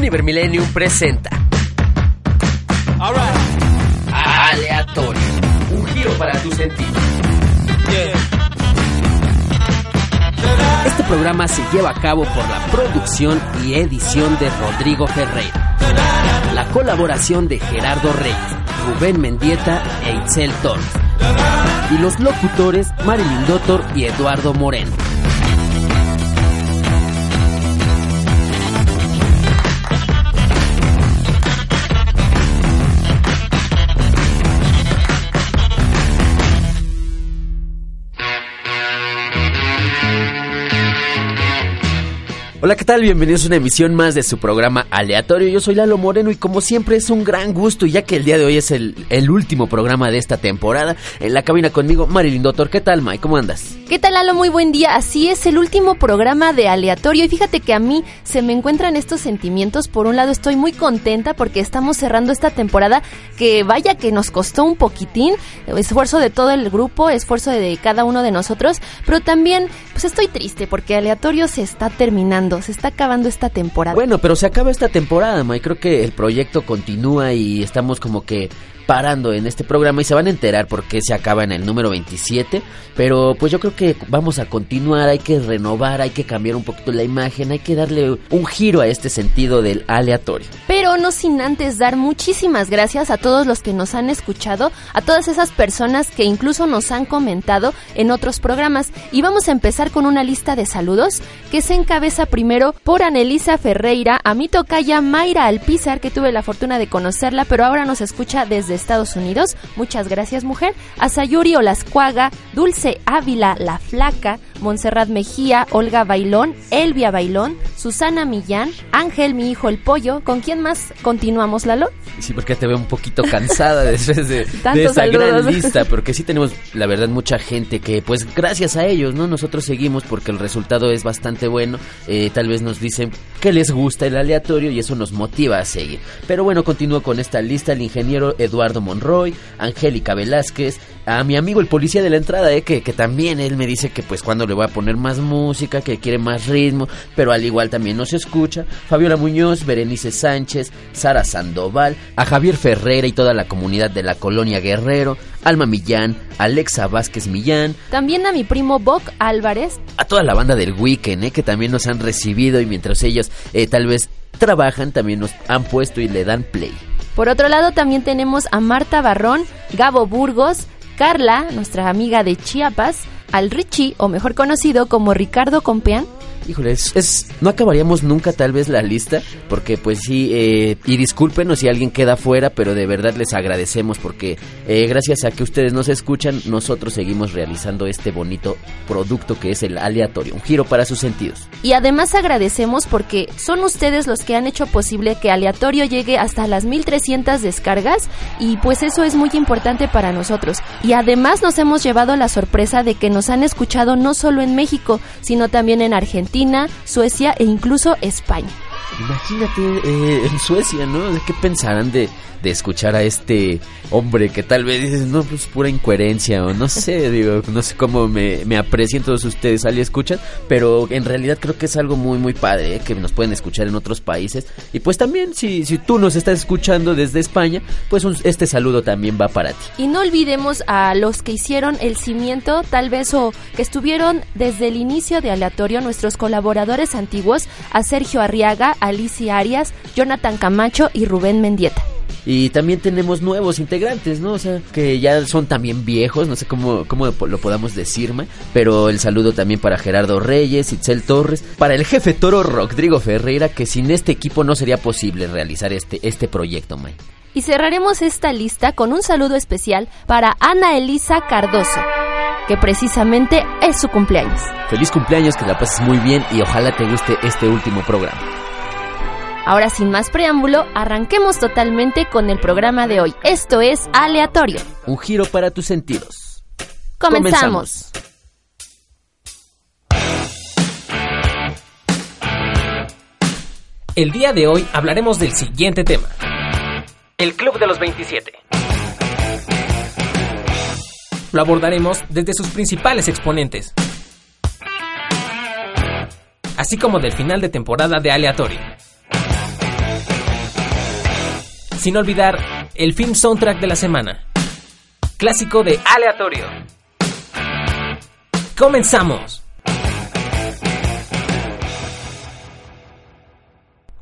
Univer Millennium presenta Aleatorio. Un giro para tu sentido. Este programa se lleva a cabo por la producción y edición de Rodrigo Ferreira. La colaboración de Gerardo Reyes, Rubén Mendieta e Itzel Torres. Y los locutores Marilyn Dottor y Eduardo Moreno. Hola, ¿qué tal? Bienvenidos a una emisión más de su programa aleatorio. Yo soy Lalo Moreno y como siempre es un gran gusto, ya que el día de hoy es el, último programa de esta temporada, en la cabina conmigo, Marilyn Doctor. ¿Qué tal, Mike? ¿Cómo andas? ¿Qué tal, Lalo? Muy buen día. Así es, el último programa de aleatorio. Y fíjate que a mí se me encuentran estos sentimientos. Por un lado, estoy muy contenta porque estamos cerrando esta temporada que vaya que nos costó un poquitín. Esfuerzo de todo el grupo, esfuerzo de cada uno de nosotros. Pero también, pues estoy triste porque aleatorio se está terminando se está acabando esta temporada. Bueno, pero se acaba esta temporada, May. Creo que el proyecto continúa y estamos como que parando en este programa y se van a enterar por qué se acaba en el número 27. Pero pues yo creo que vamos a continuar, hay que renovar, hay que cambiar un poquito la imagen, hay que darle un giro a este sentido del aleatorio. Pero no sin antes dar muchísimas gracias a todos los que nos han escuchado, a todas esas personas que incluso nos han comentado en otros programas. Y vamos a empezar con una lista de saludos que se encabeza primero por Anelisa Ferreira, a mi tocaya Mayra Alpizar, que tuve la fortuna de conocerla, pero ahora nos escucha desde Estados Unidos. Muchas gracias, mujer. A Sayuri Olascuaga, Dulce Ávila, La Flaca, Montserrat Mejía, Olga Bailón, Elvia Bailón, Susana Millán, Ángel, mi hijo el pollo. ¿Con quién más continuamos, Lalo? Sí, porque te veo un poquito cansada después de, de esa gran lista, porque sí tenemos, la verdad, mucha gente que, pues, gracias a ellos, ¿no? Nosotros seguimos porque el resultado es bastante bueno. Eh, tal vez nos dicen que les gusta el aleatorio y eso nos motiva a seguir. Pero bueno, continúo con esta lista. El ingeniero Eduardo Monroy, Angélica Velázquez, a mi amigo el policía de la entrada, eh, que, que también él me dice que pues cuando le voy a poner más música, que quiere más ritmo, pero al igual también nos escucha. Fabiola Muñoz, Berenice Sánchez, Sara Sandoval, a Javier Ferreira y toda la comunidad de la colonia Guerrero, Alma Millán, Alexa Vázquez Millán. También a mi primo Boc Álvarez. A toda la banda del Weekend, eh, que también nos han recibido y mientras ellos eh, tal vez trabajan, también nos han puesto y le dan play. Por otro lado, también tenemos a Marta Barrón, Gabo Burgos, Carla, nuestra amiga de Chiapas, al Richie, o mejor conocido como Ricardo Compeán, híjole, es, no acabaríamos nunca tal vez la lista, porque pues sí, eh, y discúlpenos si alguien queda fuera, pero de verdad les agradecemos porque eh, gracias a que ustedes nos escuchan, nosotros seguimos realizando este bonito producto que es el aleatorio, un giro para sus sentidos. Y además agradecemos porque son ustedes los que han hecho posible que aleatorio llegue hasta las 1300 descargas y pues eso es muy importante para nosotros. Y además nos hemos llevado la sorpresa de que nos han escuchado no solo en México, sino también en Argentina, Suecia e incluso España. Imagínate eh, en Suecia, ¿no? ¿Qué pensarán de, de escuchar a este hombre que tal vez dices, no, pues pura incoherencia o no sé, digo, no sé cómo me, me aprecien todos ustedes al y escuchan, pero en realidad creo que es algo muy, muy padre, ¿eh? que nos pueden escuchar en otros países. Y pues también, si, si tú nos estás escuchando desde España, pues este saludo también va para ti. Y no olvidemos a los que hicieron el cimiento, tal vez, o que estuvieron desde el inicio de Aleatorio, nuestros colaboradores antiguos, a Sergio Arriaga, Alicia Arias, Jonathan Camacho y Rubén Mendieta. Y también tenemos nuevos integrantes, ¿no? O sea, que ya son también viejos, no sé cómo, cómo lo podamos decir, pero el saludo también para Gerardo Reyes, Itzel Torres, para el jefe toro Rodrigo Ferreira, que sin este equipo no sería posible realizar este, este proyecto, May. Y cerraremos esta lista con un saludo especial para Ana Elisa Cardoso que precisamente es su cumpleaños. Feliz cumpleaños, que la pases muy bien y ojalá te guste este último programa. Ahora sin más preámbulo, arranquemos totalmente con el programa de hoy. Esto es Aleatorio. Un giro para tus sentidos. Comenzamos. El día de hoy hablaremos del siguiente tema. El Club de los 27. Lo abordaremos desde sus principales exponentes, así como del final de temporada de Aleatorio. Sin olvidar el film soundtrack de la semana, clásico de Aleatorio. ¡Comenzamos!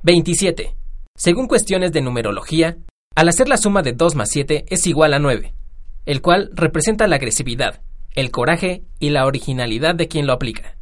27. Según cuestiones de numerología, al hacer la suma de 2 más 7 es igual a 9 el cual representa la agresividad, el coraje y la originalidad de quien lo aplica.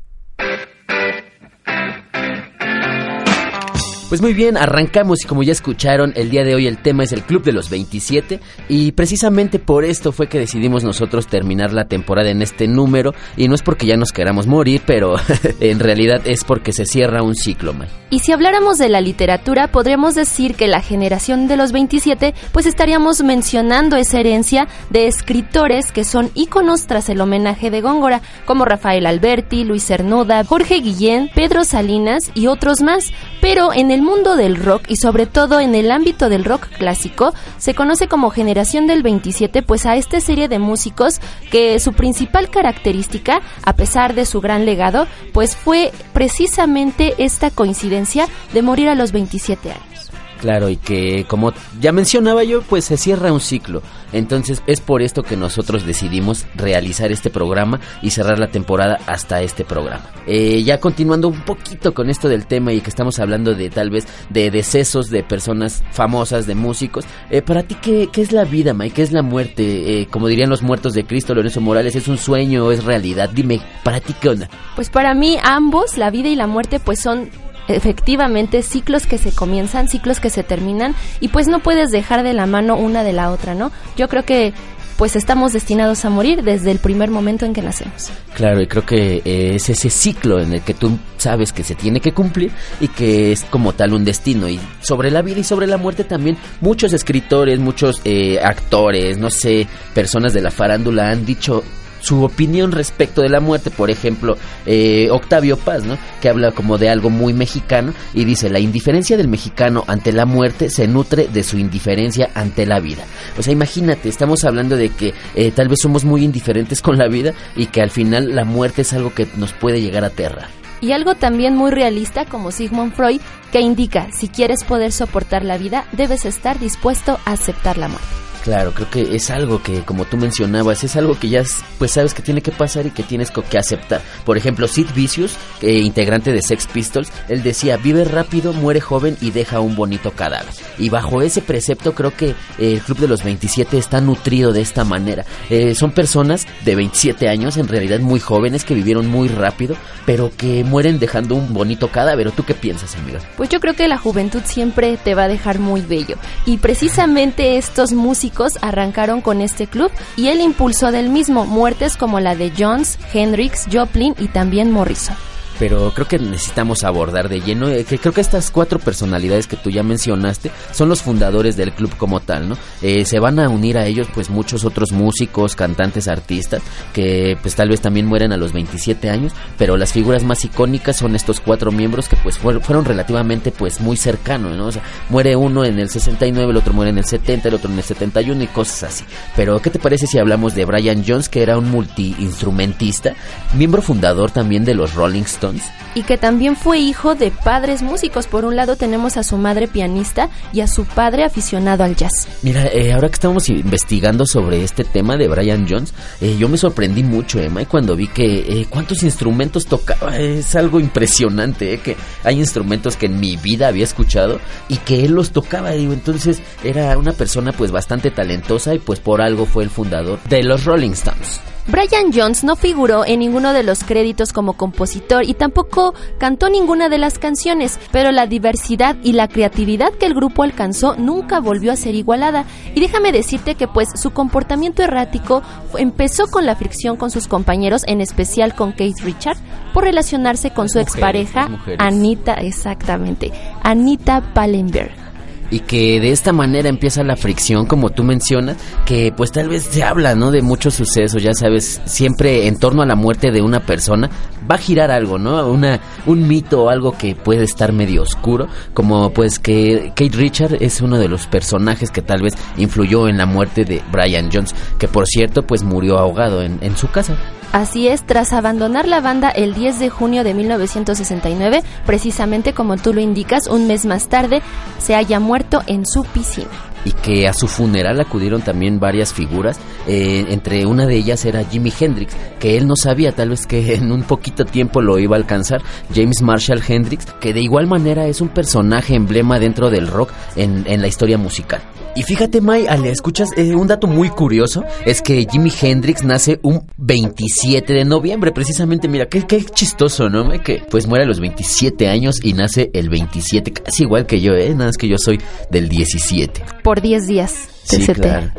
Pues muy bien, arrancamos y como ya escucharon, el día de hoy el tema es el Club de los 27 y precisamente por esto fue que decidimos nosotros terminar la temporada en este número y no es porque ya nos queramos morir, pero en realidad es porque se cierra un ciclo. Y si habláramos de la literatura, podríamos decir que la generación de los 27 pues estaríamos mencionando esa herencia de escritores que son íconos tras el homenaje de Góngora, como Rafael Alberti, Luis Cernuda, Jorge Guillén, Pedro Salinas y otros más, pero en el el mundo del rock y sobre todo en el ámbito del rock clásico se conoce como generación del 27 pues a esta serie de músicos que su principal característica a pesar de su gran legado pues fue precisamente esta coincidencia de morir a los 27 años. Claro, y que como ya mencionaba yo, pues se cierra un ciclo. Entonces es por esto que nosotros decidimos realizar este programa y cerrar la temporada hasta este programa. Eh, ya continuando un poquito con esto del tema y que estamos hablando de tal vez de decesos de personas famosas, de músicos, eh, para ti, ¿qué, ¿qué, es la vida, Mike? ¿Qué es la muerte? Eh, como dirían los muertos de Cristo, Lorenzo Morales, ¿es un sueño o es realidad? Dime, ¿para ti qué onda? Pues para mí ambos, la vida y la muerte, pues son efectivamente ciclos que se comienzan, ciclos que se terminan y pues no puedes dejar de la mano una de la otra, ¿no? Yo creo que pues estamos destinados a morir desde el primer momento en que nacemos. Claro, y creo que eh, es ese ciclo en el que tú sabes que se tiene que cumplir y que es como tal un destino. Y sobre la vida y sobre la muerte también muchos escritores, muchos eh, actores, no sé, personas de la farándula han dicho su opinión respecto de la muerte, por ejemplo, eh, Octavio Paz, ¿no? Que habla como de algo muy mexicano y dice, la indiferencia del mexicano ante la muerte se nutre de su indiferencia ante la vida. O sea, imagínate, estamos hablando de que eh, tal vez somos muy indiferentes con la vida y que al final la muerte es algo que nos puede llegar a aterrar. Y algo también muy realista como Sigmund Freud, que indica, si quieres poder soportar la vida, debes estar dispuesto a aceptar la muerte. Claro, creo que es algo que, como tú mencionabas, es algo que ya pues sabes que tiene que pasar y que tienes que aceptar. Por ejemplo, Sid Vicious, integrante de Sex Pistols, él decía, vive rápido, muere joven y deja un bonito cadáver. Y bajo ese precepto creo que eh, el Club de los 27 está nutrido de esta manera. Eh, son personas de 27 años, en realidad muy jóvenes, que vivieron muy rápido, pero que mueren dejando un bonito cadáver. ¿Tú qué piensas, amiga? Pues yo creo que la juventud siempre te va a dejar muy bello. Y precisamente estos músicos arrancaron con este club y el impulso del mismo, muertes como la de Jones, Hendrix, Joplin y también Morrison pero creo que necesitamos abordar de lleno eh, que creo que estas cuatro personalidades que tú ya mencionaste son los fundadores del club como tal, ¿no? Eh, se van a unir a ellos pues muchos otros músicos, cantantes, artistas que pues tal vez también mueren a los 27 años, pero las figuras más icónicas son estos cuatro miembros que pues fueron, relativamente pues muy cercanos, ¿no? O sea, muere uno en el 69, el otro muere en el 70, el otro en el 71 y cosas así. Pero ¿qué te parece si hablamos de Brian Jones que era un multiinstrumentista, miembro fundador también de los Rolling Stones? Y que también fue hijo de padres músicos. Por un lado tenemos a su madre pianista y a su padre aficionado al jazz. Mira, eh, ahora que estamos investigando sobre este tema de Brian Jones, eh, yo me sorprendí mucho, Emma, cuando vi que eh, cuántos instrumentos tocaba. Es algo impresionante, que hay instrumentos que en mi vida había escuchado y que él los tocaba. Digo, entonces era una persona pues bastante talentosa y pues por algo fue el fundador de los Rolling Stones. Brian Jones no figuró en ninguno de los créditos como compositor y tampoco cantó ninguna de las canciones, pero la diversidad y la creatividad que el grupo alcanzó nunca volvió a ser igualada. Y déjame decirte que pues su comportamiento errático empezó con la fricción con sus compañeros, en especial con Keith Richard, por relacionarse con su expareja Anita, exactamente, Anita Pallenberg y que de esta manera empieza la fricción como tú mencionas que pues tal vez se habla no de muchos sucesos ya sabes siempre en torno a la muerte de una persona va a girar algo no una un mito o algo que puede estar medio oscuro como pues que Kate Richard es uno de los personajes que tal vez influyó en la muerte de Brian Jones que por cierto pues murió ahogado en, en su casa Así es, tras abandonar la banda el 10 de junio de 1969, precisamente como tú lo indicas, un mes más tarde, se haya muerto en su piscina y que a su funeral acudieron también varias figuras, eh, entre una de ellas era Jimi Hendrix, que él no sabía tal vez que en un poquito tiempo lo iba a alcanzar, James Marshall Hendrix, que de igual manera es un personaje emblema dentro del rock en, en la historia musical. Y fíjate, May, Ale, escuchas, eh, un dato muy curioso es que Jimi Hendrix nace un 27 de noviembre, precisamente. Mira, qué, qué chistoso, ¿no? Que pues muere a los 27 años y nace el 27, casi igual que yo, ¿eh? Nada más que yo soy del 17. Por 10 días sí,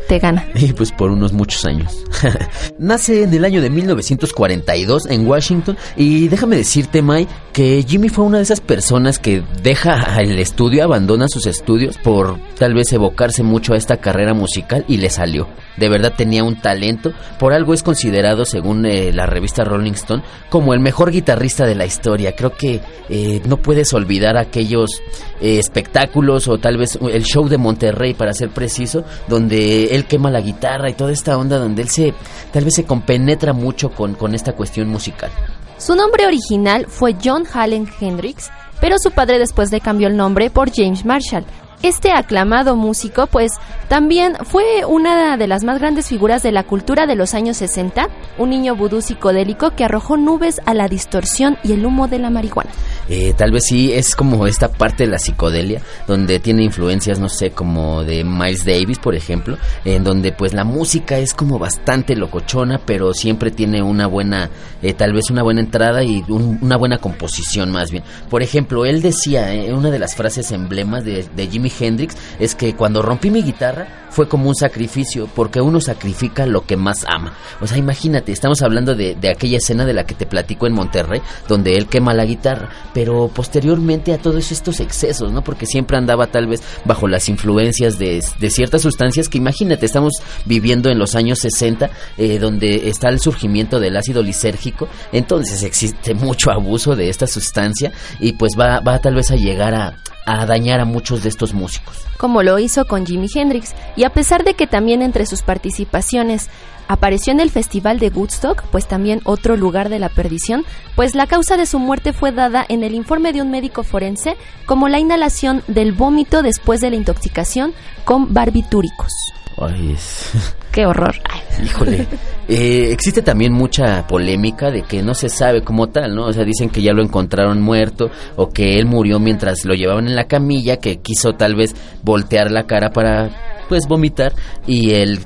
te, gana. Y pues por unos muchos años. Nace en el año de 1942 en Washington y déjame decirte, Mai, que Jimmy fue una de esas personas que deja el estudio, abandona sus estudios por tal vez evocarse mucho a esta carrera musical y le salió. De verdad tenía un talento, por algo es considerado, según eh, la revista Rolling Stone, como el mejor guitarrista de la historia. Creo que eh, no puedes olvidar aquellos eh, espectáculos o tal vez el show de Monterrey, para ser preciso, donde él quema la guitarra y toda esta onda donde él se tal vez se compenetra mucho con, con esta cuestión musical. Su nombre original fue John Hallen Hendrix, pero su padre después le cambió el nombre por James Marshall, este aclamado músico, pues, también fue una de las más grandes figuras de la cultura de los años 60, un niño vudú psicodélico que arrojó nubes a la distorsión y el humo de la marihuana. Eh, tal vez sí, es como esta parte de la psicodelia, donde tiene influencias, no sé, como de Miles Davis, por ejemplo, en donde pues la música es como bastante locochona, pero siempre tiene una buena, eh, tal vez una buena entrada y una buena composición más bien. Por ejemplo, él decía, eh, una de las frases emblemas de, de Jimmy Hendrix es que cuando rompí mi guitarra fue como un sacrificio, porque uno sacrifica lo que más ama. O sea, imagínate, estamos hablando de, de aquella escena de la que te platico en Monterrey, donde él quema la guitarra, pero posteriormente a todos estos excesos, ¿no? Porque siempre andaba tal vez bajo las influencias de, de ciertas sustancias que imagínate, estamos viviendo en los años 60, eh, donde está el surgimiento del ácido lisérgico, entonces existe mucho abuso de esta sustancia y pues va, va tal vez a llegar a, a dañar a muchos de estos músicos. Como lo hizo con Jimi Hendrix, y a pesar de que también entre sus participaciones apareció en el Festival de Woodstock, pues también otro lugar de la perdición, pues la causa de su muerte fue dada en el informe de un médico forense como la inhalación del vómito después de la intoxicación con barbitúricos. Ay, es... Qué horror. Híjole. Eh, existe también mucha polémica de que no se sabe como tal, ¿no? O sea, dicen que ya lo encontraron muerto o que él murió mientras lo llevaban en la camilla, que quiso tal vez voltear la cara para, pues, vomitar y el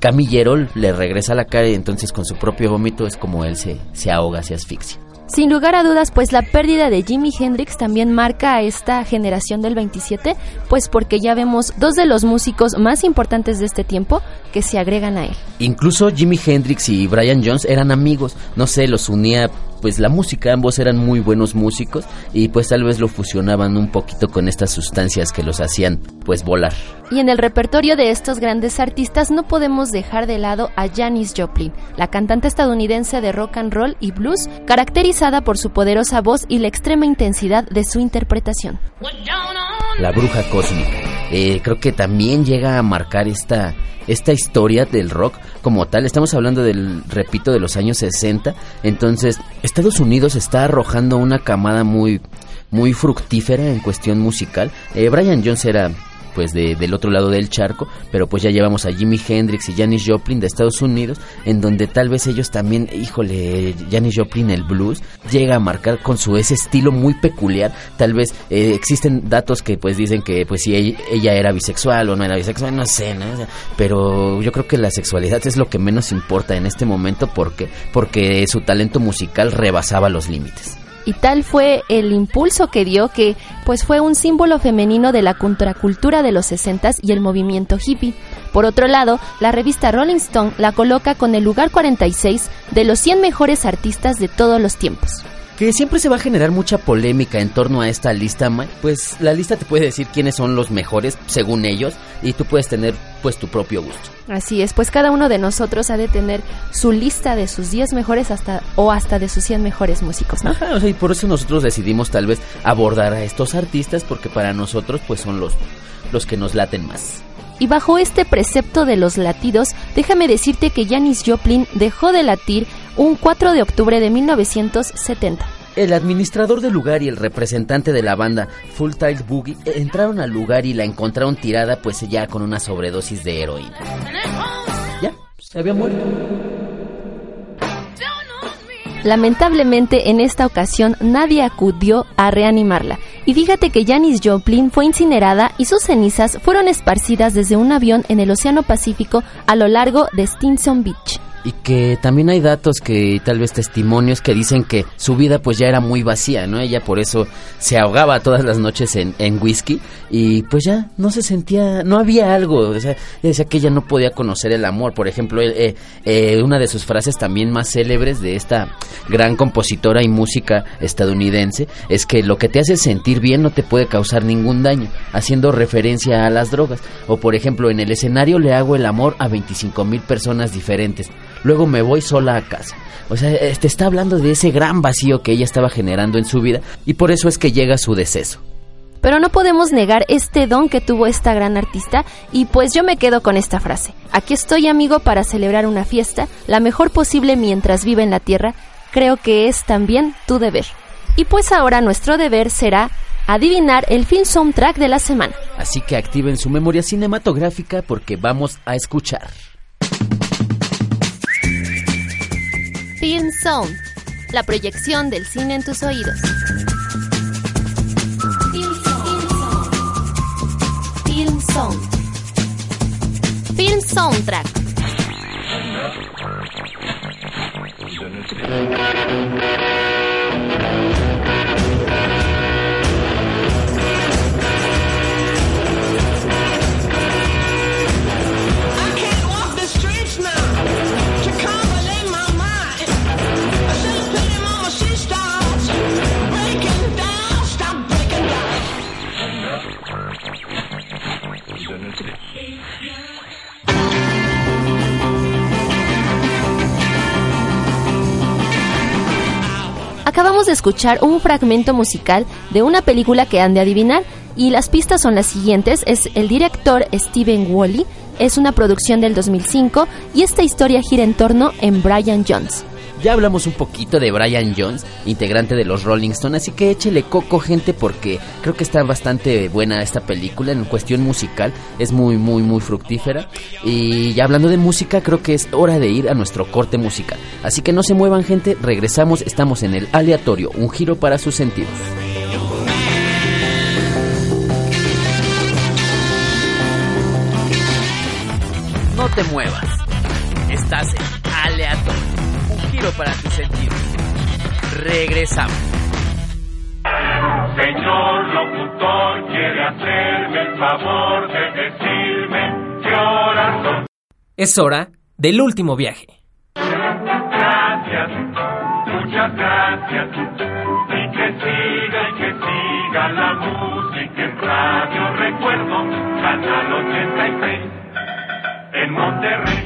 camillero le regresa la cara y entonces con su propio vómito es como él se, se ahoga, se asfixia. Sin lugar a dudas, pues la pérdida de Jimi Hendrix también marca a esta generación del 27, pues porque ya vemos dos de los músicos más importantes de este tiempo que se agregan a él. Incluso Jimi Hendrix y Brian Jones eran amigos, no sé, los unía pues la música, ambos eran muy buenos músicos y pues tal vez lo fusionaban un poquito con estas sustancias que los hacían pues volar. Y en el repertorio de estos grandes artistas no podemos dejar de lado a Janis Joplin, la cantante estadounidense de rock and roll y blues, caracterizada por su poderosa voz y la extrema intensidad de su interpretación. La bruja cósmica. Eh, creo que también llega a marcar esta, esta historia del rock como tal. Estamos hablando del, repito, de los años 60. Entonces, Estados Unidos está arrojando una camada muy, muy fructífera en cuestión musical. Eh, Brian Jones era pues del otro lado del charco, pero pues ya llevamos a Jimi Hendrix y Janis Joplin de Estados Unidos, en donde tal vez ellos también, híjole, Janis Joplin el blues llega a marcar con su ese estilo muy peculiar, tal vez eh, existen datos que pues dicen que pues si ella, era bisexual o no era bisexual, no sé, ¿no? pero yo creo que la sexualidad es lo que menos importa en este momento porque porque su talento musical rebasaba los límites y tal fue el impulso que dio que pues fue un símbolo femenino de la contracultura de los 60 y el movimiento hippie. Por otro lado, la revista Rolling Stone la coloca con el lugar 46 de los 100 mejores artistas de todos los tiempos que siempre se va a generar mucha polémica en torno a esta lista, pues la lista te puede decir quiénes son los mejores según ellos y tú puedes tener pues tu propio gusto. Así es, pues cada uno de nosotros ha de tener su lista de sus 10 mejores hasta o hasta de sus 100 mejores músicos, ¿no? Ajá, o sea, y por eso nosotros decidimos tal vez abordar a estos artistas porque para nosotros pues son los los que nos laten más. Y bajo este precepto de los latidos, déjame decirte que Janis Joplin dejó de latir un 4 de octubre de 1970. El administrador del lugar y el representante de la banda Full Tide Boogie entraron al lugar y la encontraron tirada pues ya con una sobredosis de heroína. Ya, se había muerto. Lamentablemente en esta ocasión nadie acudió a reanimarla. Y fíjate que Janis Joplin fue incinerada y sus cenizas fueron esparcidas desde un avión en el Océano Pacífico a lo largo de Stinson Beach y que también hay datos que tal vez testimonios que dicen que su vida pues ya era muy vacía, ¿no? Ella por eso se ahogaba todas las noches en, en whisky y pues ya no se sentía, no había algo, o sea, decía que ella no podía conocer el amor, por ejemplo, eh, eh, una de sus frases también más célebres de esta gran compositora y música estadounidense es que lo que te hace sentir bien no te puede causar ningún daño, haciendo referencia a las drogas, o por ejemplo en el escenario le hago el amor a 25 mil personas diferentes, luego me voy sola a casa. O sea, te está hablando de ese gran vacío que ella estaba generando en su vida y por eso es que llega su deceso. Pero no podemos negar este don que tuvo esta gran artista y pues yo me quedo con esta frase. Aquí estoy amigo para celebrar una fiesta, la mejor posible mientras vive en la tierra, creo que es también tu deber. Y pues ahora nuestro deber será adivinar el film soundtrack de la semana. Así que activen su memoria cinematográfica porque vamos a escuchar. Film Sound, la proyección del cine en tus oídos. Film Sound. Film Soundtrack. Acabamos de escuchar un fragmento musical de una película que han de adivinar y las pistas son las siguientes. Es el director Steven Wally, es una producción del 2005 y esta historia gira en torno en Brian Jones. Ya hablamos un poquito de Brian Jones, integrante de los Rolling Stones, así que échele coco gente porque creo que está bastante buena esta película en cuestión musical, es muy muy muy fructífera y ya hablando de música creo que es hora de ir a nuestro corte musical. Así que no se muevan gente, regresamos, estamos en el aleatorio, un giro para sus sentidos. No te muevas, estás en aleatorio para tus sentidos. Regresamos. Señor locutor, quiere hacerme el favor de decirme qué horas son. Es hora del último viaje. Gracias, muchas gracias. Y que siga y que siga la música en radio. Recuerdo, Canal 86 en Monterrey.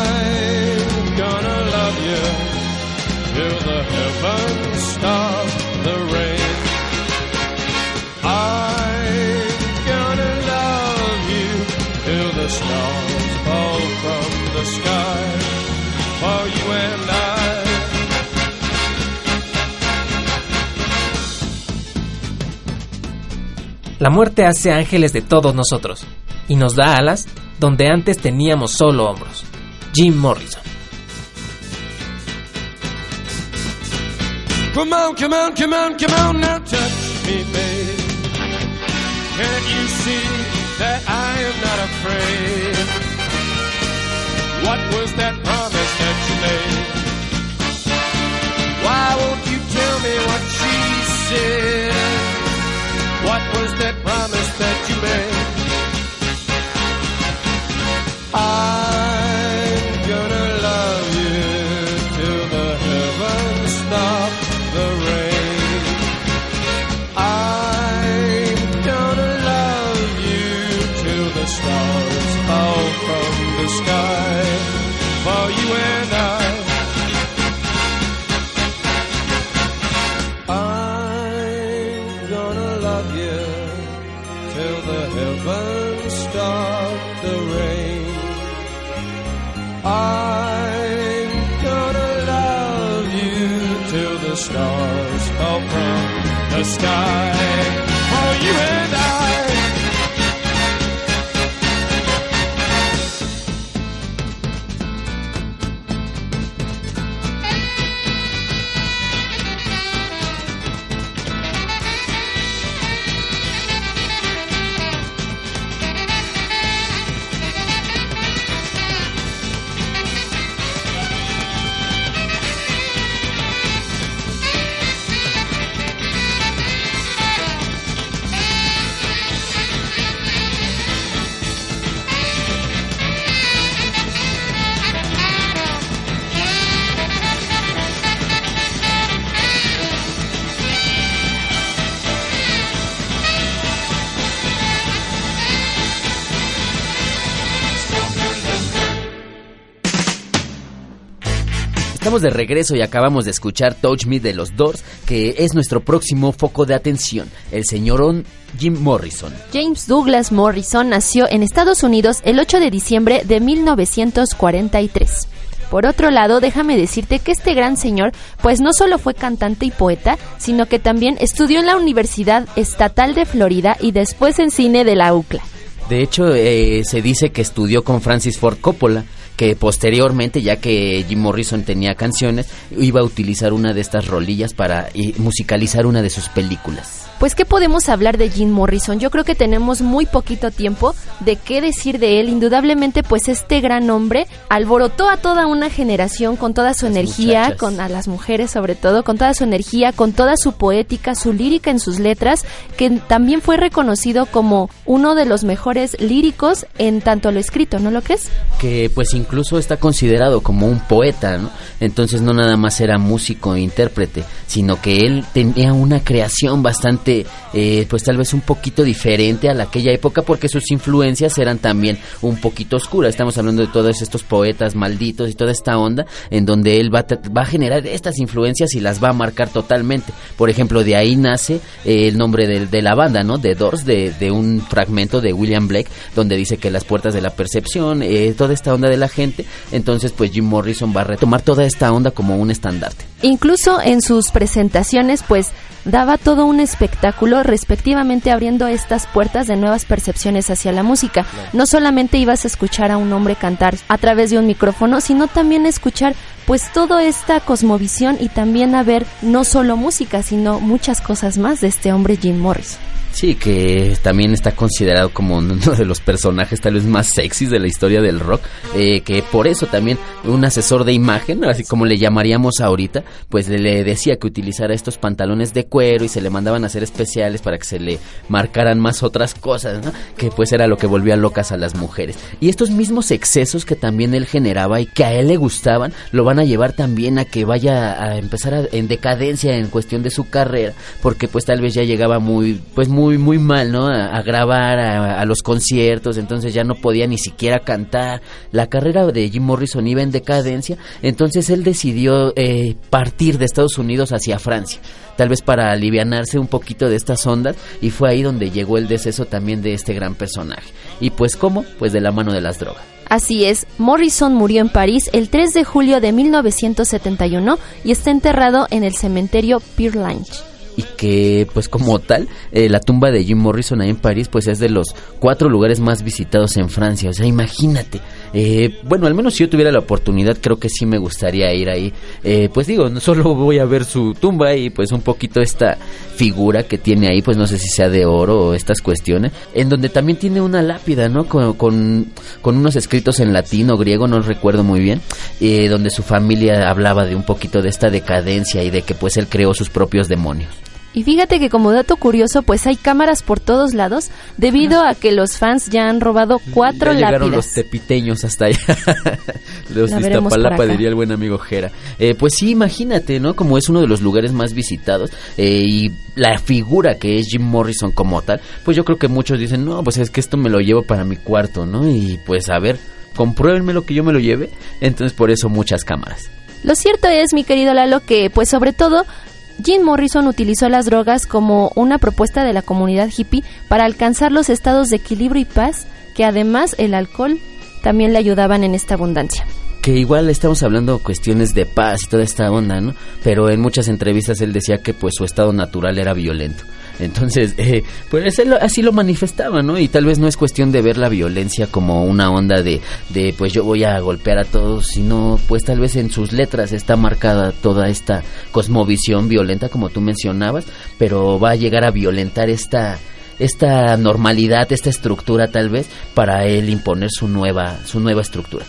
La muerte hace ángeles de todos nosotros y nos da alas donde antes teníamos solo hombros. Jim Morrison. Come on, come on, come on, come on, now touch me, babe. Can't you see that I am not afraid? What was that promise that you made? Why won't you tell me what she said? What was that promise that you made? I'm stars fall from the sky for you and I. De regreso y acabamos de escuchar Touch Me de los Doors, que es nuestro próximo foco de atención, el señorón Jim Morrison. James Douglas Morrison nació en Estados Unidos el 8 de diciembre de 1943. Por otro lado, déjame decirte que este gran señor, pues no solo fue cantante y poeta, sino que también estudió en la Universidad Estatal de Florida y después en cine de la UCLA. De hecho, eh, se dice que estudió con Francis Ford Coppola, que posteriormente, ya que Jim Morrison tenía canciones, iba a utilizar una de estas rolillas para eh, musicalizar una de sus películas. Pues, ¿qué podemos hablar de Jim Morrison? Yo creo que tenemos muy poquito tiempo de qué decir de él. Indudablemente, pues este gran hombre alborotó a toda una generación con toda su Las energía, muchachas. con a las mujeres sobre todo, con toda su energía, con toda su poética, su lírica en sus letras, que también fue reconocido como uno de los mejores líricos en tanto lo escrito, ¿no lo crees? que pues incluso está considerado como un poeta, ¿no? Entonces no nada más era músico e intérprete, sino que él tenía una creación bastante, eh, pues tal vez un poquito diferente a la aquella época porque sus influencias eran también un poquito oscuras. Estamos hablando de todos estos poetas malditos y toda esta onda en donde él va va a generar estas influencias y las va a marcar totalmente. Por ejemplo, de ahí nace eh, el nombre de, de la banda, ¿no? De Doors, de, de un fragmento de William Blake, donde dice que las puertas de la percepción, eh, toda esta onda de la gente. Entonces, pues Jim Morrison va a retomar toda esta onda como un estandarte. Incluso en sus presentaciones, pues daba todo un espectáculo respectivamente abriendo estas puertas de nuevas percepciones hacia la música. No solamente ibas a escuchar a un hombre cantar a través de un micrófono, sino también escuchar pues toda esta cosmovisión y también a ver no solo música, sino muchas cosas más de este hombre Jim Morrison. Sí, que también está considerado como uno de los personajes tal vez más sexys de la historia del rock, eh, que por eso también un asesor de imagen, así como le llamaríamos ahorita, pues le, le decía que utilizara estos pantalones de cuero y se le mandaban a hacer especiales para que se le marcaran más otras cosas, ¿no? que pues era lo que volvía locas a las mujeres. Y estos mismos excesos que también él generaba y que a él le gustaban, lo van a llevar también a que vaya a empezar a- en decadencia en cuestión de su carrera, porque pues tal vez ya llegaba muy, pues muy muy, mal, ¿no? A, grabar, a, los conciertos, entonces ya no podía ni siquiera cantar. La carrera de Jim Morrison iba en decadencia, entonces él decidió eh, partir de Estados Unidos hacia Francia, tal vez para alivianarse un poquito de estas ondas, y fue ahí donde llegó el deceso también de este gran personaje. ¿Y pues cómo? Pues de la mano de las drogas. Así es, Morrison murió en París el 3 de julio de 1971 y está enterrado en el cementerio Père Lange. Y que pues como tal eh, la tumba de Jim Morrison ahí en París pues es de los cuatro lugares más visitados en Francia. O sea imagínate eh, bueno al menos si yo tuviera la oportunidad creo que sí me gustaría ir ahí. Eh, pues digo no solo voy a ver su tumba y pues un poquito esta figura que tiene ahí pues no sé si sea de oro o estas cuestiones en donde también tiene una lápida no con, con, unos escritos en latín o griego no recuerdo muy bien donde su familia hablaba de un poquito de esta decadencia y de que pues él creó sus propios demonios y fíjate que como dato curioso, pues hay cámaras por todos lados debido a que los fans ya han robado cuatro ya llegaron los tepiteños hasta allá. los Iztapalapa diría el buen amigo Jera. Eh, pues sí, imagínate, ¿no? Como es uno de los lugares más visitados eh, y la figura que es Jim Morrison como tal, pues yo creo que muchos dicen, no, pues es que esto me lo llevo para mi cuarto, ¿no? Y pues a ver, compruébenme lo que yo me lo lleve. Entonces por eso muchas cámaras. Lo cierto es, mi querido Lalo, que pues sobre todo Jim Morrison utilizó las drogas como una propuesta de la comunidad hippie para alcanzar los estados de equilibrio y paz que además el alcohol también le ayudaban en esta abundancia que igual estamos hablando cuestiones de paz y toda esta onda, ¿no? Pero en muchas entrevistas él decía que pues su estado natural era violento. Entonces, eh, pues él así lo manifestaba, ¿no? Y tal vez no es cuestión de ver la violencia como una onda de, de, pues yo voy a golpear a todos, sino pues tal vez en sus letras está marcada toda esta cosmovisión violenta, como tú mencionabas, pero va a llegar a violentar esta esta normalidad, esta estructura tal vez para él imponer su nueva su nueva estructura.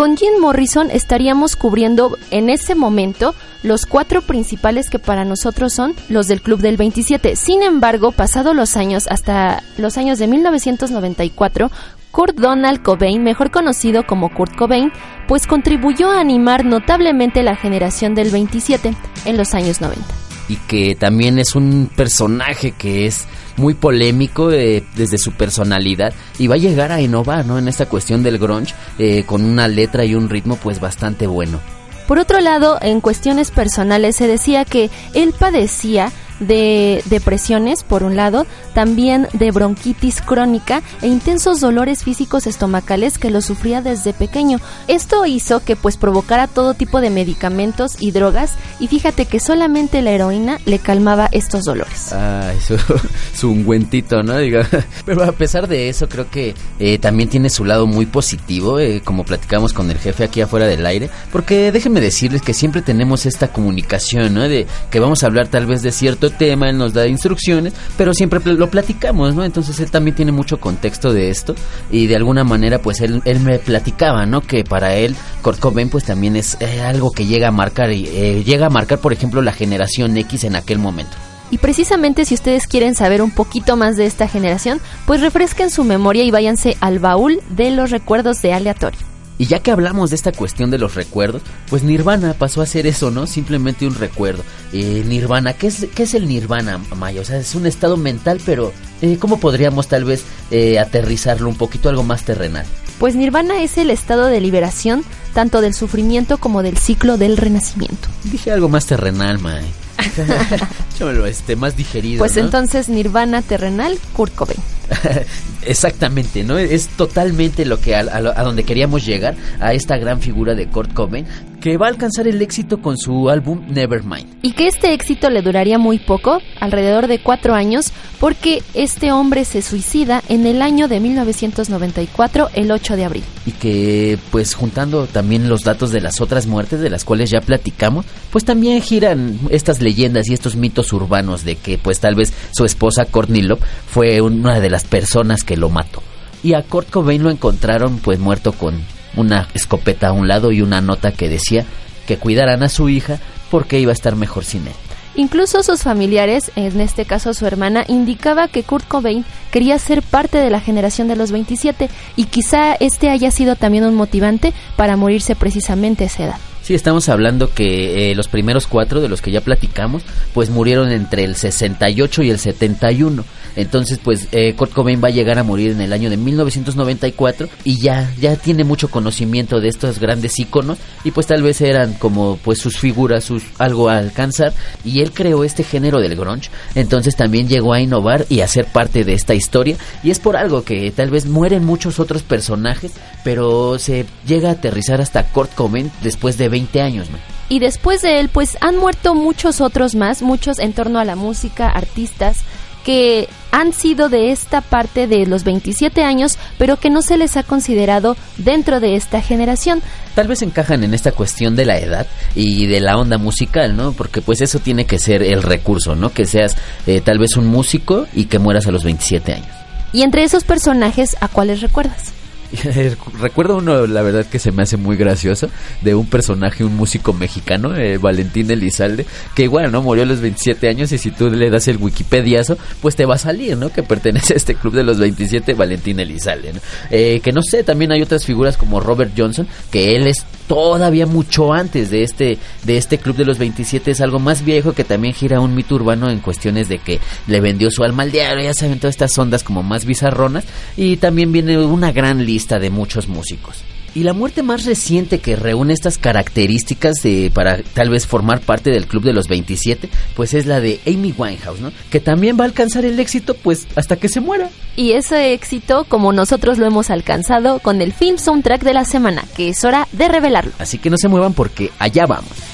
Con Jim Morrison estaríamos cubriendo en ese momento los cuatro principales que para nosotros son los del Club del 27. Sin embargo, pasados los años, hasta los años de 1994, Kurt Donald Cobain, mejor conocido como Kurt Cobain, pues contribuyó a animar notablemente la generación del 27 en los años 90. Y que también es un personaje que es muy polémico eh, desde su personalidad y va a llegar a innovar ¿no? en esta cuestión del grunge eh, con una letra y un ritmo pues bastante bueno. Por otro lado, en cuestiones personales se decía que él padecía de depresiones, por un lado, también de bronquitis crónica e intensos dolores físicos estomacales que lo sufría desde pequeño. Esto hizo que pues provocara todo tipo de medicamentos y drogas y fíjate que solamente la heroína le calmaba estos dolores. Ay, su, su ungüentito, ¿no? Diga. Pero a pesar de eso creo que eh, también tiene su lado muy positivo, eh, como platicamos con el jefe aquí afuera del aire, porque déjenme decirles que siempre tenemos esta comunicación, ¿no? De que vamos a hablar tal vez de cierto tema, él nos da instrucciones, pero siempre lo platicamos, ¿no? Entonces él también tiene mucho contexto de esto y de alguna manera pues él, él me platicaba, ¿no? Que para él Kurt Cobain pues también es eh, algo que llega a marcar, y eh, llega a marcar por ejemplo la generación X en aquel momento. Y precisamente si ustedes quieren saber un poquito más de esta generación, pues refresquen su memoria y váyanse al baúl de los recuerdos de aleatorio. Y ya que hablamos de esta cuestión de los recuerdos, pues Nirvana pasó a ser eso, ¿no? Simplemente un recuerdo. Eh, nirvana, ¿qué es, ¿qué es el Nirvana, Maya? O sea, es un estado mental, pero eh, ¿cómo podríamos tal vez eh, aterrizarlo un poquito algo más terrenal? Pues Nirvana es el estado de liberación tanto del sufrimiento como del ciclo del renacimiento. Dije algo más terrenal, Maya. Este, más digerido. Pues entonces Nirvana terrenal, Kurt Cobain. Exactamente, ¿no? Es totalmente lo que a, donde queríamos llegar, a esta gran figura de Kurt Cobain, que va a alcanzar el éxito con su álbum Nevermind. Y que este éxito le duraría muy poco, alrededor de cuatro años, porque este hombre se suicida en el año de 1994, el 8 de abril. Y que, pues juntando también los datos de las otras muertes de las cuales ya platicamos, pues también giran estas leyendas y estos mitos urbanos de que, pues tal vez su esposa Courtney Love fue una de las personas que lo mató. Y a Kurt Cobain lo encontraron pues muerto con una escopeta a un lado y una nota que decía que cuidaran a su hija porque iba a estar mejor sin él. Incluso sus familiares, en este caso su hermana, indicaba que Kurt Cobain quería ser parte de la generación de los 27 y quizá este haya sido también un motivante para morirse precisamente a esa edad. Sí, estamos hablando que eh, los primeros cuatro de los que ya platicamos, pues murieron entre el 68 y el 71. Entonces, pues eh, Kurt Cobain va a llegar a morir en el año de 1994 y ya ya tiene mucho conocimiento de estos grandes íconos y pues tal vez eran como pues sus figuras, sus algo a alcanzar y él creó este género del grunge. Entonces también llegó a innovar y a ser parte de esta historia y es por algo que tal vez mueren muchos otros personajes, pero se llega a aterrizar hasta Kurt Cobain después de 20 años, Y después de él, pues han muerto muchos otros más, muchos en torno a la música, artistas que han sido de esta parte de los 27 años, pero que no se les ha considerado dentro de esta generación. Tal vez encajan en esta cuestión de la edad y de la onda musical, ¿no? Porque pues eso tiene que ser el recurso, ¿no? Que seas eh, tal vez un músico y que mueras a los 27 años. Y entre esos personajes, ¿a cuáles recuerdas? Recuerdo uno, la verdad que se me hace muy gracioso, de un personaje, un músico mexicano, eh, Valentín Elizalde, que igual, ¿no? Murió a los 27 años y si tú le das el Wikipediazo, pues te va a salir, ¿no? Que pertenece a este club de los 27, Valentín Elizalde, ¿no? Eh, que no sé, también hay otras figuras como Robert Johnson, que él es todavía mucho antes de este, de este club de los 27, es algo más viejo que también gira un mito urbano en cuestiones de que le vendió su alma al diario, ya saben, todas estas ondas como más bizarronas, y también viene una gran lista de muchos músicos. Y la muerte más reciente que reúne estas características de, para tal vez formar parte del club de los 27, pues es la de Amy Winehouse, ¿no? Que también va a alcanzar el éxito pues hasta que se muera. Y ese éxito, como nosotros lo hemos alcanzado con el film soundtrack de la semana, que es hora de revelarlo. Así que no se muevan porque allá vamos.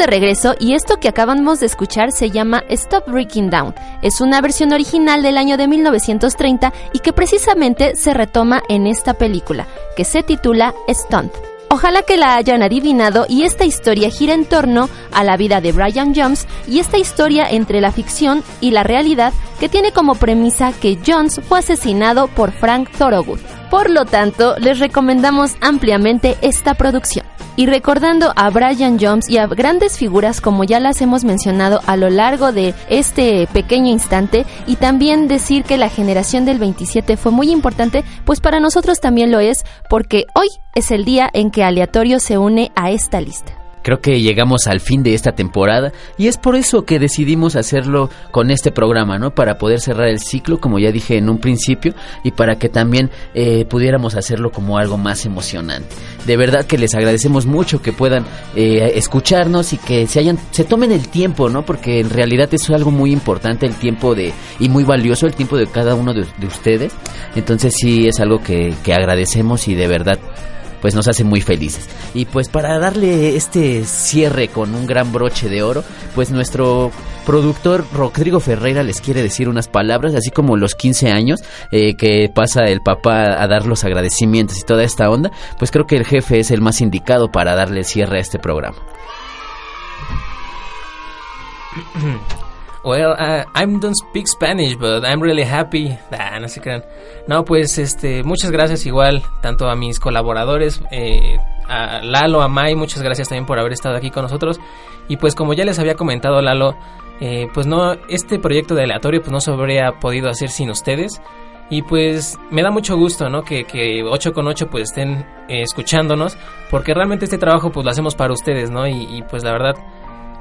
De regreso y esto que acabamos de escuchar se llama Stop Breaking Down. Es una versión original del año de 1930 y que precisamente se retoma en esta película, que se titula Stunt. Ojalá que la hayan adivinado y esta historia gira en torno a la vida de Brian Jones y esta historia entre la ficción y la realidad que tiene como premisa que Jones fue asesinado por Frank Thorogood. Por lo tanto, les recomendamos ampliamente esta producción y recordando a Brian Jones y a grandes figuras como ya las hemos mencionado a lo largo de este pequeño instante y también decir que la generación del 27 fue muy importante, pues para nosotros también lo es porque hoy es el día en que Aleatorio se une a esta lista. Creo que llegamos al fin de esta temporada y es por eso que decidimos hacerlo con este programa, ¿no? Para poder cerrar el ciclo, como ya dije en un principio, y para que también eh, pudiéramos hacerlo como algo más emocionante. De verdad que les agradecemos mucho que puedan eh, escucharnos y que se hayan, se tomen el tiempo, ¿no? Porque en realidad es algo muy importante, el tiempo de y muy valioso el tiempo de cada uno de, ustedes. Entonces sí es algo que, que agradecemos y de verdad pues nos hace muy felices. Y pues para darle este cierre con un gran broche de oro, pues nuestro productor Rodrigo Ferreira les quiere decir unas palabras, así como los 15 años eh, que pasa el papá a dar los agradecimientos y toda esta onda, pues creo que el jefe es el más indicado para darle cierre a este programa. Well, uh, I don't speak Spanish, but I'm really happy. Ah, no se crean. No, pues, este, muchas gracias igual, tanto a mis colaboradores, eh, a Lalo, a Mai, muchas gracias también por haber estado aquí con nosotros. Y pues, como ya les había comentado Lalo, eh, pues no, este proyecto de aleatorio pues no se habría podido hacer sin ustedes. Y pues me da mucho gusto, ¿no? Que, que 8 con 8 pues estén eh, escuchándonos, porque realmente este trabajo pues lo hacemos para ustedes, ¿no? Y, y pues la verdad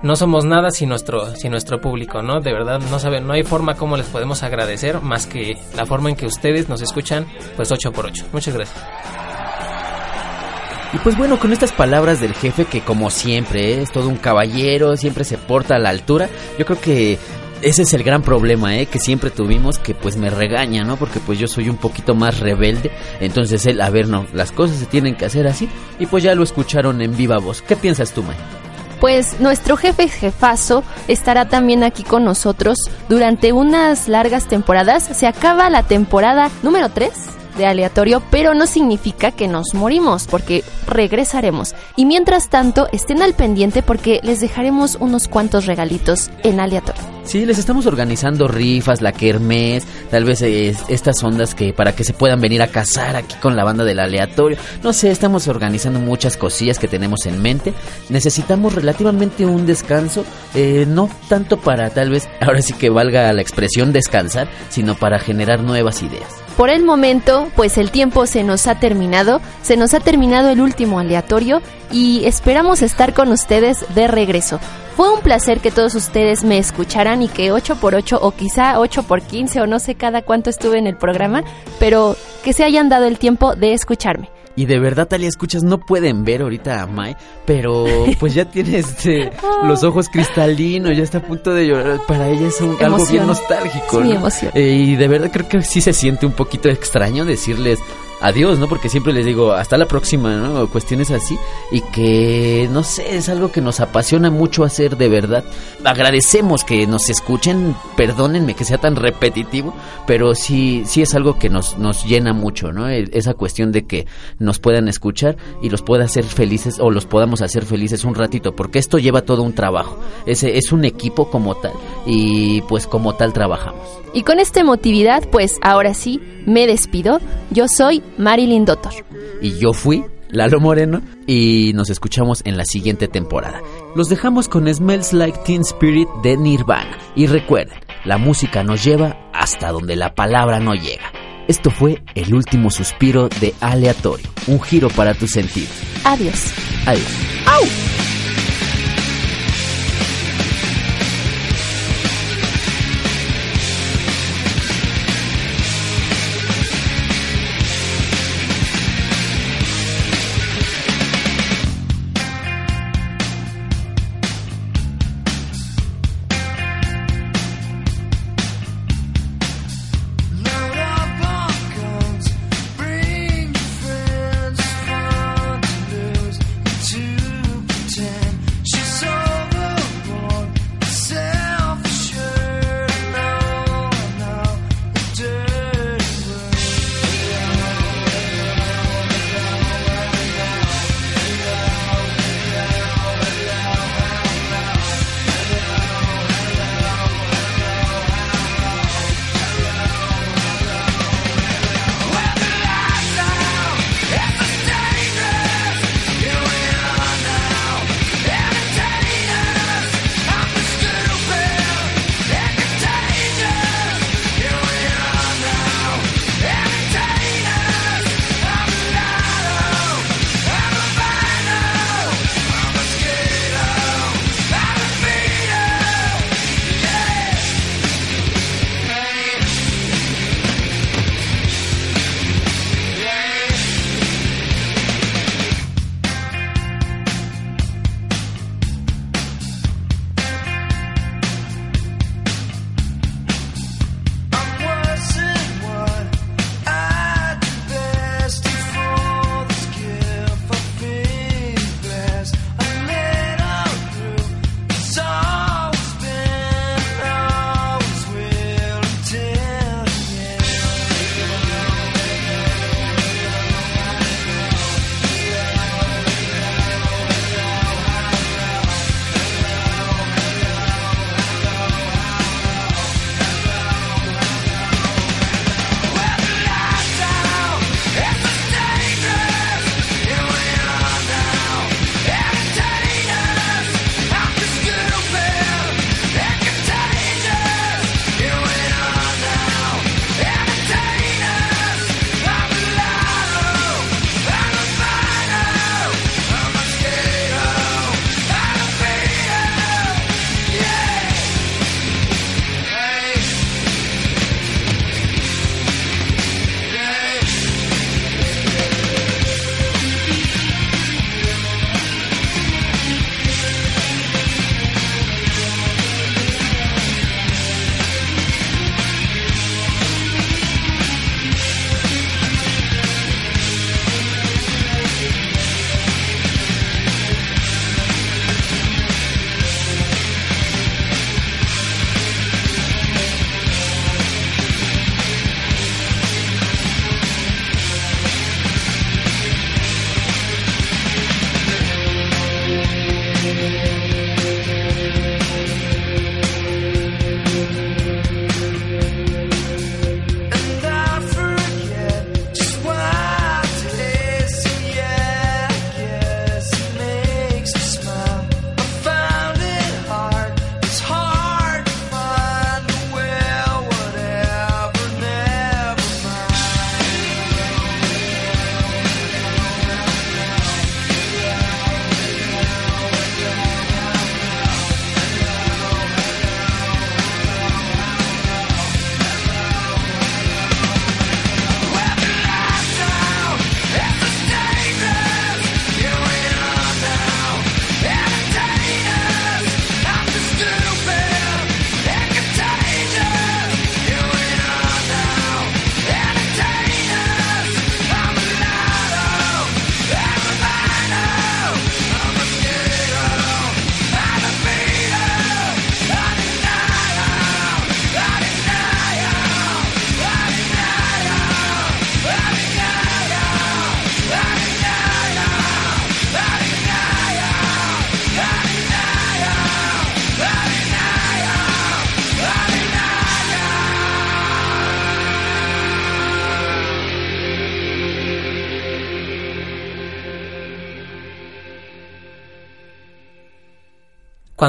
no somos nada sin nuestro, sin nuestro público, ¿no? De verdad, no saben, no hay forma como les podemos agradecer más que la forma en que ustedes nos escuchan, pues 8 por 8. Muchas gracias. Y pues bueno, con estas palabras del jefe que como siempre ¿eh? es todo un caballero, siempre se porta a la altura, yo creo que ese es el gran problema, ¿eh? Que siempre tuvimos que pues me regaña, ¿no? Porque pues yo soy un poquito más rebelde. Entonces él, a ver, no, las cosas se tienen que hacer así. Y pues ya lo escucharon en viva voz. ¿Qué piensas tú, May? Pues nuestro jefe jefazo estará también aquí con nosotros durante unas largas temporadas. Se acaba la temporada número 3 de aleatorio, pero no significa que nos morimos, porque regresaremos. Y mientras tanto, estén al pendiente porque les dejaremos unos cuantos regalitos en aleatorio. Sí, les estamos organizando rifas, la kermés, tal vez eh, estas ondas que para que se puedan venir a casar aquí con la banda del aleatorio. No sé, estamos organizando muchas cosillas que tenemos en mente. Necesitamos relativamente un descanso, eh, no tanto para tal vez, ahora sí que valga la expresión descansar, sino para generar nuevas ideas. Por el momento, pues el tiempo se nos ha terminado, se nos ha terminado el último aleatorio y esperamos estar con ustedes de regreso. Fue un placer que todos ustedes me escucharan y que 8x8 o quizá 8x15 o no sé cada cuánto estuve en el programa, pero que se hayan dado el tiempo de escucharme. Y de verdad, Talia, escuchas, no pueden ver ahorita a Mai, pero pues ya tiene este, los ojos cristalinos, ya está a punto de llorar. Para ella es un, algo bien nostálgico. Sí, emoción. Eh, y de verdad creo que sí se siente un poquito extraño decirles adiós, ¿no? Porque siempre les digo hasta la próxima, ¿no? Cuestiones así y que no sé, es algo que nos apasiona mucho hacer de verdad. Agradecemos que nos escuchen, perdónenme que sea tan repetitivo, pero sí sí es algo que nos nos llena mucho, ¿no? E, esa cuestión de que nos puedan escuchar y los pueda hacer felices o los podamos hacer felices un ratito, porque esto lleva todo un trabajo. Ese es un equipo como tal y pues como tal trabajamos. Y con esta emotividad, pues ahora sí me despido. Yo soy Marilyn Dottor. Y yo fui Lalo Moreno y nos escuchamos en la siguiente temporada. Los dejamos con Smells Like Teen Spirit de Nirvana. Y recuerden, la música nos lleva hasta donde la palabra no llega. Esto fue el último suspiro de Aleatorio, un giro para tus sentidos. Adiós. Adiós. ¡Au!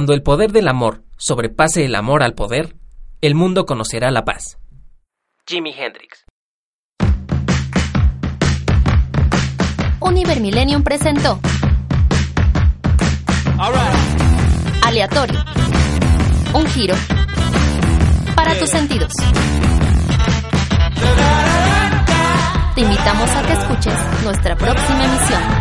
Cuando el poder del amor sobrepase el amor al poder, el mundo conocerá la paz. Jimi Hendrix. Univer Millennium presentó Aleatorio. Un giro para tus sentidos. Te invitamos a que escuches nuestra próxima emisión.